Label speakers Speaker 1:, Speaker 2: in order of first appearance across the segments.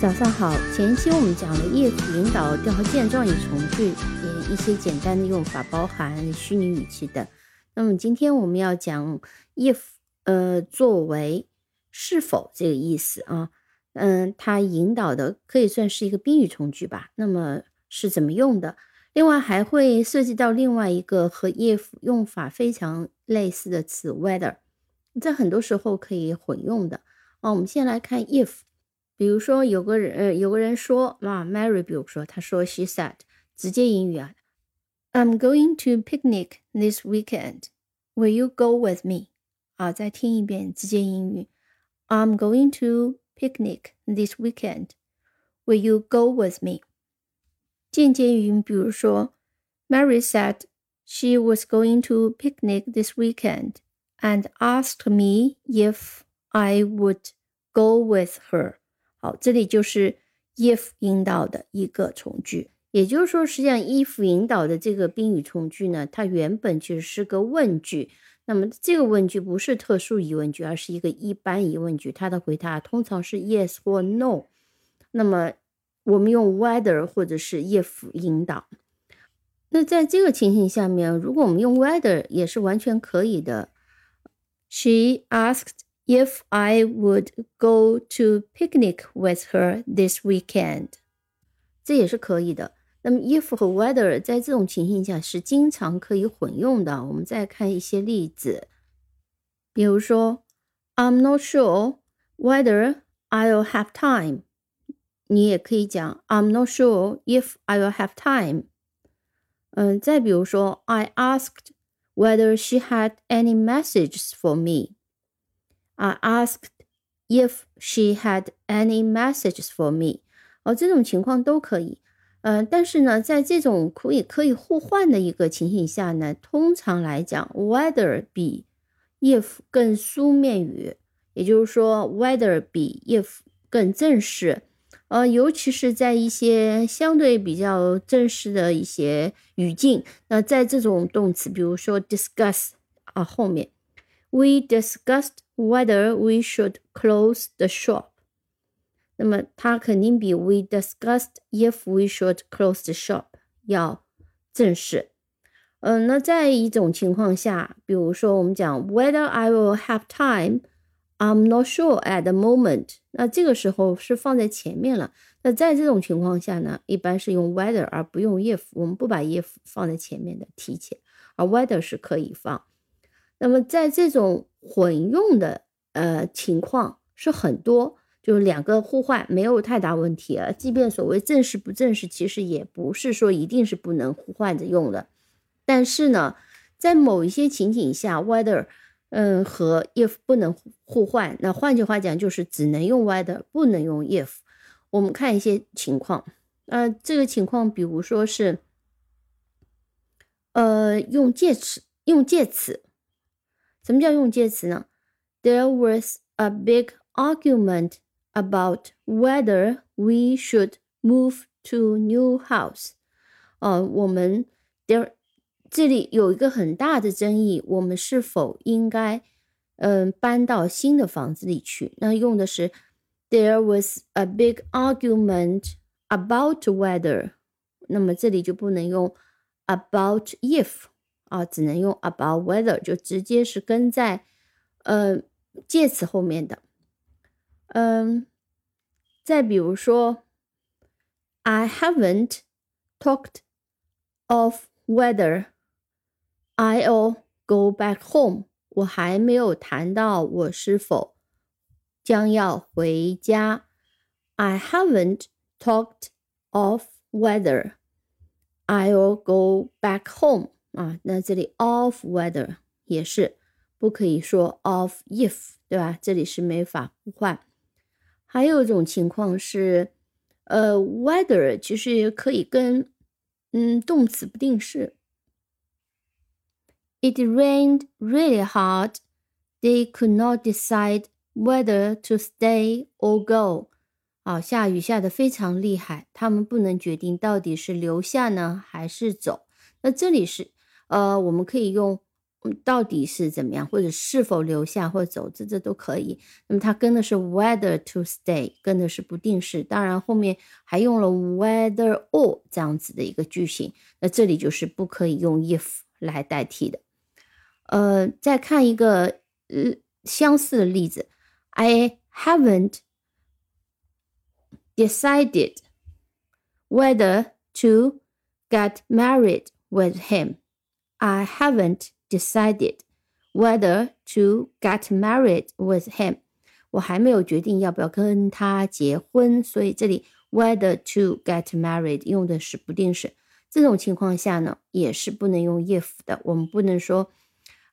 Speaker 1: 早上好，前期我们讲了 if 引导调和键状语从句，也一些简单的用法，包含虚拟语气的。那么今天我们要讲 if，呃，作为是否这个意思啊，嗯，它引导的可以算是一个宾语从句吧。那么是怎么用的？另外还会涉及到另外一个和 if 用法非常类似的词 whether，在很多时候可以混用的。啊，我们先来看 if。比如说，有个人，呃，有个人说，啊，Mary，比如说，他说，She said，直接英语啊，I'm going to picnic this weekend. Will you go with me？啊，再听一遍直接英语，I'm going to picnic this weekend. Will you go with me？间接语音，比如说，Mary said she was going to picnic this weekend and asked me if I would go with her. 好，这里就是 if 引导的一个从句，也就是说，实际上 if 引导的这个宾语从句呢，它原本其实是个问句。那么这个问句不是特殊疑问句，而是一个一般疑问句，它的回答通常是 yes 或 no。那么我们用 whether 或者是 if 引导。那在这个情形下面，如果我们用 whether 也是完全可以的。She asked. if I would go to picnic with her this weekend，这也是可以的。那么 if 和 whether 在这种情形下是经常可以混用的。我们再看一些例子，比如说 I'm not sure whether I'll have time。你也可以讲 I'm not sure if I will have time。嗯，再比如说 I asked whether she had any messages for me。 I asked if she had any messages for me。哦，这种情况都可以。呃，但是呢，在这种可以可以互换的一个情形下呢，通常来讲，whether 比 if 更书面语，也就是说，whether 比 if 更正式。呃，尤其是在一些相对比较正式的一些语境，那在这种动词，比如说 discuss 啊后面，we discussed。Whether we should close the shop。那么它肯定比 we discussed if we should close the shop 要正式。嗯，那在一种情况下，比如说我们讲 whether I will have time。I'm not sure at the moment。那这个时候是放在前面了。那在这种情况下呢，一般是用 whether 而不用 if。我们不把 if 放在前面的提前，而 whether 是可以放。那么在这种混用的呃情况是很多，就是两个互换没有太大问题啊。即便所谓正式不正式，其实也不是说一定是不能互换着用的。但是呢，在某一些情景下，whether 嗯和 if 不能互换，那换句话讲就是只能用 whether，不能用 if。我们看一些情况，呃，这个情况比如说是，呃，用介词，用介词。什么叫用介词呢？There was a big argument about whether we should move to new house。呃，我们 there 这里有一个很大的争议，我们是否应该嗯搬到新的房子里去？那用的是 There was a big argument about whether。那么这里就不能用 about if。 啊，只能用 about whether，就直接是跟在呃介词后面的。嗯，再比如说，I haven't talked of whether I'll go back home。我还没有谈到我是否将要回家。I haven't talked of whether I'll go back home。 啊，那这里 of weather 也是不可以说 of if，对吧？这里是没法互换。还有一种情况是，呃 weather 其实也可以跟嗯动词不定式。It rained really hard. They could not decide whether to stay or go. 啊，下雨下的非常厉害，他们不能决定到底是留下呢还是走。那这里是。呃，我们可以用到底是怎么样，或者是否留下或者走，这这都可以。那么它跟的是 whether to stay，跟的是不定式。当然后面还用了 whether or 这样子的一个句型，那这里就是不可以用 if 来代替的。呃，再看一个呃相似的例子，I haven't decided whether to get married with him. I haven't decided whether to get married with him。我还没有决定要不要跟他结婚，所以这里 whether to get married 用的是不定式。这种情况下呢，也是不能用 if 的。我们不能说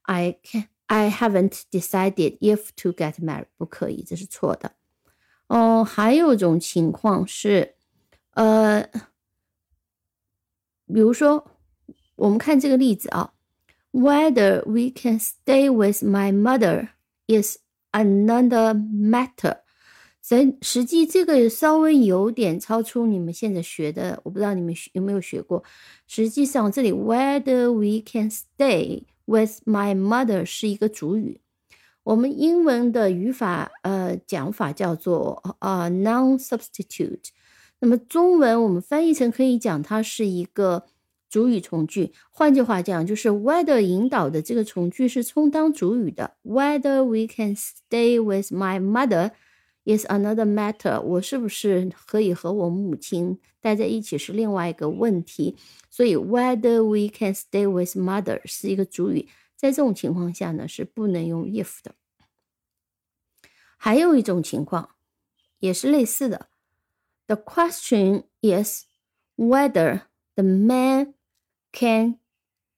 Speaker 1: I can I haven't decided if to get married，不可以，这是错的。哦，还有一种情况是，呃，比如说我们看这个例子啊。Whether we can stay with my mother is another matter。实实际这个稍微有点超出你们现在学的，我不知道你们有没有学过。实际上这里 whether we can stay with my mother 是一个主语，我们英文的语法呃讲法叫做呃 non-substitute。那么中文我们翻译成可以讲它是一个。主语从句，换句话讲，就是 whether 引导的这个从句是充当主语的。Whether we can stay with my mother is another matter。我是不是可以和我母亲待在一起是另外一个问题。所以 whether we can stay with mother 是一个主语，在这种情况下呢，是不能用 if 的。还有一种情况也是类似的，The question is whether the man Can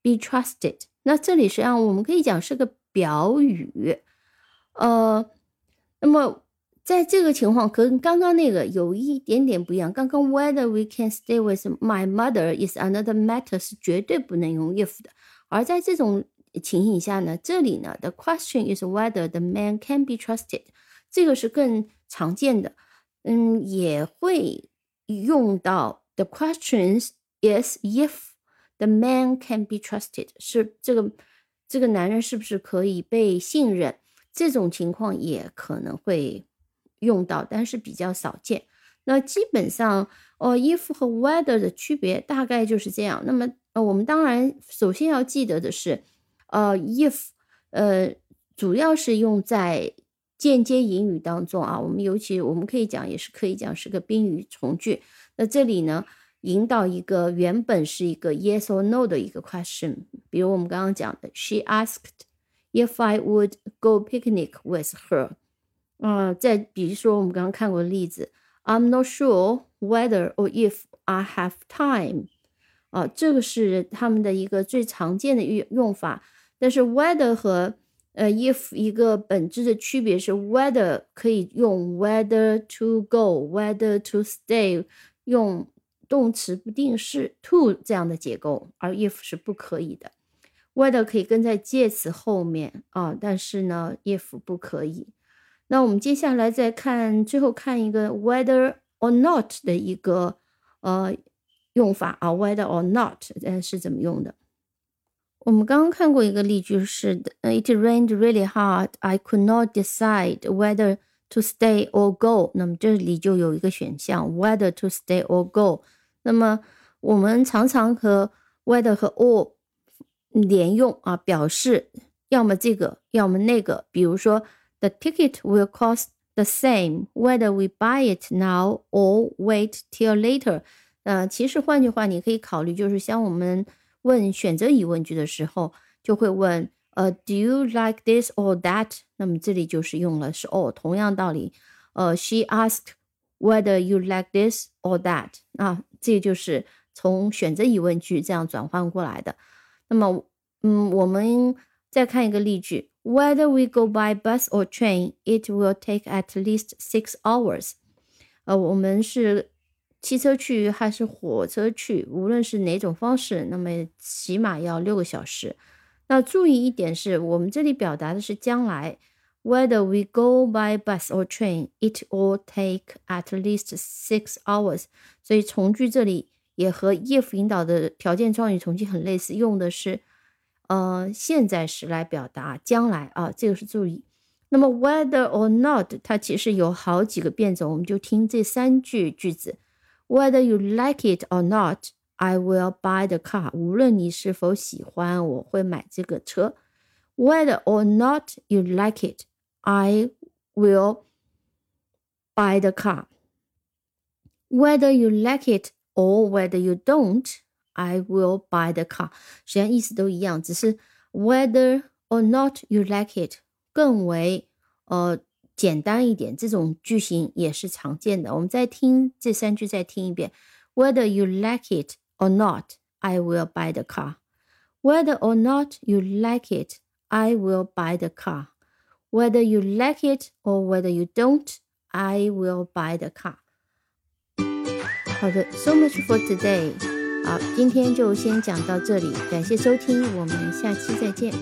Speaker 1: be trusted。那这里实际上我们可以讲是个表语，呃，那么在这个情况跟刚刚那个有一点点不一样。刚刚 Whether we can stay with my mother is another matter 是绝对不能用 if 的，而在这种情形下呢，这里呢，the question is whether the man can be trusted，这个是更常见的，嗯，也会用到 the questions is if。The man can be trusted，是这个这个男人是不是可以被信任？这种情况也可能会用到，但是比较少见。那基本上，哦，if 和 whether 的区别大概就是这样。那么，呃，我们当然首先要记得的是，呃，if，呃，主要是用在间接引语当中啊。我们尤其我们可以讲，也是可以讲是个宾语从句。那这里呢？引导一个原本是一个 yes or no 的一个 question，比如我们刚刚讲的，She asked if I would go picnic with her。嗯，再比如说我们刚刚看过的例子，I'm not sure whether or if I have time。啊，这个是他们的一个最常见的用用法。但是 whether 和呃 if 一个本质的区别是，whether 可以用 whether to go，whether to stay，用 动词不定式 to 这样的结构，而 if 是不可以的。whether 可以跟在介词后面啊，但是呢，if 不可以。那我们接下来再看，最后看一个 whether or not 的一个呃用法啊，whether or not 呃是怎么用的？我们刚刚看过一个例句是，It rained really hard. I could not decide whether to stay or go。那么这里就有一个选项，whether to stay or go。那么我们常常和 whether 和 or 连用啊，表示要么这个，要么那个。比如说，the ticket will cost the same whether we buy it now or wait till later。呃，其实换句话，你可以考虑，就是像我们问选择疑问句的时候，就会问，呃，do you like this or that？那么这里就是用了是 or，同样道理。呃，she asked whether you like this or that 啊。 这就是从选择疑问句这样转换过来的。那么，嗯，我们再看一个例句：Whether we go by bus or train, it will take at least six hours。呃，我们是汽车去还是火车去？无论是哪种方式，那么起码要六个小时。那注意一点是，我们这里表达的是将来。Whether we go by bus or train, it will take at least six hours。所以从句这里也和 if 引导的条件状语从句很类似，用的是 呃现在时来表达将来啊，这个是注意。那么 whether or not 它其实有好几个变种，我们就听这三句句子：whether you like it or not。I will buy the car。无论你是否喜欢，我会买这个车。Whether or not you like it, I will buy the car. Whether you like it or whether you don't, I will buy the car。实际上意思都一样，只是 whether or not you like it 更为呃简单一点。这种句型也是常见的。我们再听这三句，再听一遍。Whether you like it or not, I will buy the car. Whether or not you like it, I will buy the car. Whether you like it or whether you don't, I will buy the car. 好的，so much for today。好，今天就先讲到这里，感谢收听，我们下期再见。